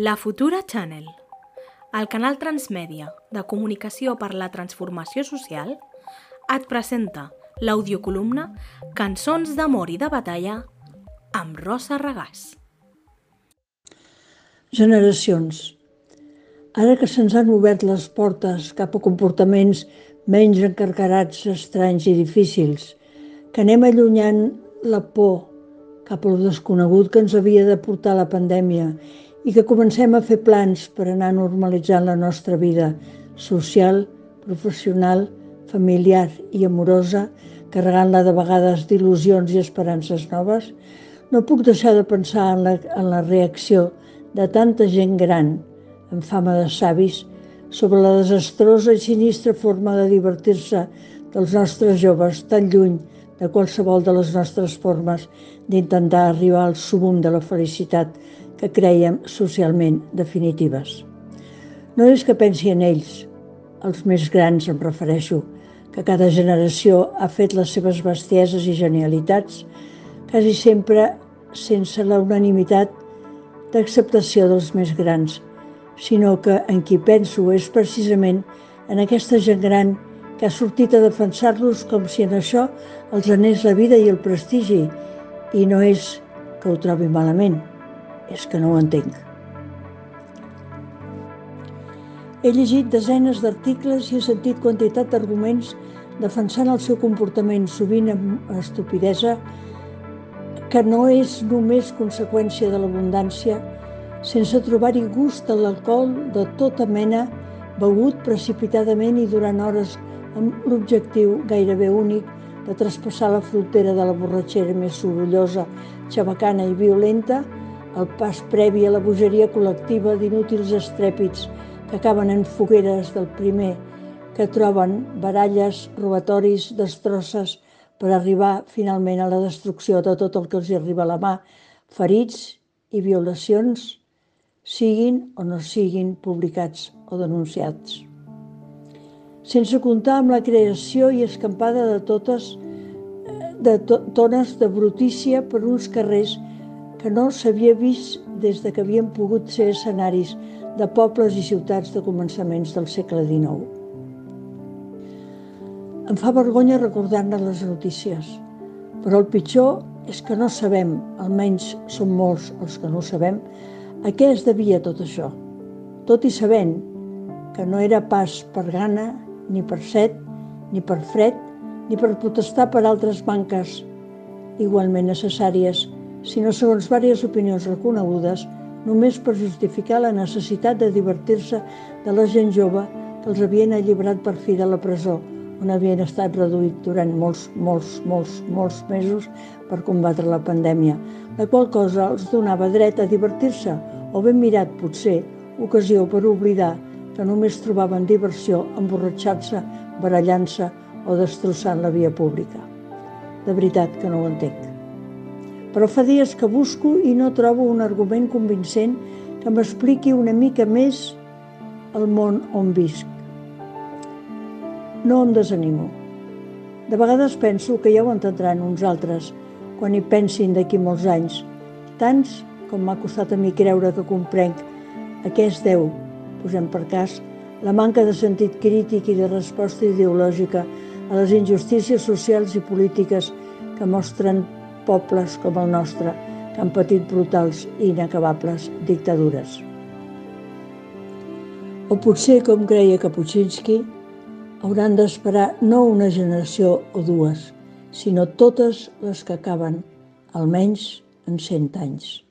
La Futura Channel, el canal transmèdia de comunicació per la transformació social, et presenta l'audiocolumna Cançons d'amor i de batalla amb Rosa Regàs. Generacions. Ara que se'ns han obert les portes cap a comportaments menys encarcarats, estranys i difícils, que anem allunyant la por cap a lo desconegut que ens havia de portar la pandèmia i que comencem a fer plans per anar normalitzant la nostra vida social, professional, familiar i amorosa, carregant-la de vegades d'il·lusions i esperances noves, no puc deixar de pensar en la, en la reacció de tanta gent gran, amb fama de savis, sobre la desastrosa i sinistra forma de divertir-se dels nostres joves tan lluny de qualsevol de les nostres formes d'intentar arribar al sumum de la felicitat que creiem socialment definitives. No és que pensi en ells, els més grans em refereixo, que cada generació ha fet les seves bestieses i genialitats, quasi sempre sense la unanimitat d'acceptació dels més grans, sinó que en qui penso és precisament en aquesta gent gran que ha sortit a defensar-los com si en això els anés la vida i el prestigi, i no és que ho trobi malament, és que no ho entenc. He llegit desenes d'articles i he sentit quantitat d'arguments defensant el seu comportament, sovint amb estupidesa, que no és només conseqüència de l'abundància, sense trobar-hi gust a l'alcohol de tota mena, begut precipitadament i durant hores amb l'objectiu gairebé únic de traspassar la frontera de la borratxera més sorollosa, xabacana i violenta, el pas previ a la bogeria col·lectiva d'inútils estrèpits que acaben en fogueres del primer, que troben baralles, robatoris, destrosses, per arribar finalment a la destrucció de tot el que els arriba a la mà, ferits i violacions, siguin o no siguin publicats o denunciats. Sense comptar amb la creació i escampada de totes de to tones de brutícia per uns carrers que no s'havia vist des de que havien pogut ser escenaris de pobles i ciutats de començaments del segle XIX. Em fa vergonya recordar-ne les notícies, però el pitjor és que no sabem, almenys són molts els que no sabem, a què es devia tot això, tot i sabent que no era pas per gana ni per set, ni per fred, ni per protestar per altres manques igualment necessàries, sinó segons diverses opinions reconegudes, només per justificar la necessitat de divertir-se de la gent jove que els havien alliberat per fi de la presó, on havien estat reduït durant molts, molts, molts, molts mesos per combatre la pandèmia, la qual cosa els donava dret a divertir-se, o ben mirat, potser, ocasió per oblidar que només trobaven diversió emborratxant-se, barallant-se o destrossant la via pública. De veritat que no ho entenc. Però fa dies que busco i no trobo un argument convincent que m'expliqui una mica més el món on visc. No em desanimo. De vegades penso que ja ho entendran uns altres quan hi pensin d'aquí molts anys, tants com m'ha costat a mi creure que comprenc a què es deu posem per cas, la manca de sentit crític i de resposta ideològica a les injustícies socials i polítiques que mostren pobles com el nostre, que han patit brutals i inacabables dictadures. O potser, com creia Kapuscinski, hauran d'esperar no una generació o dues, sinó totes les que acaben, almenys en cent anys.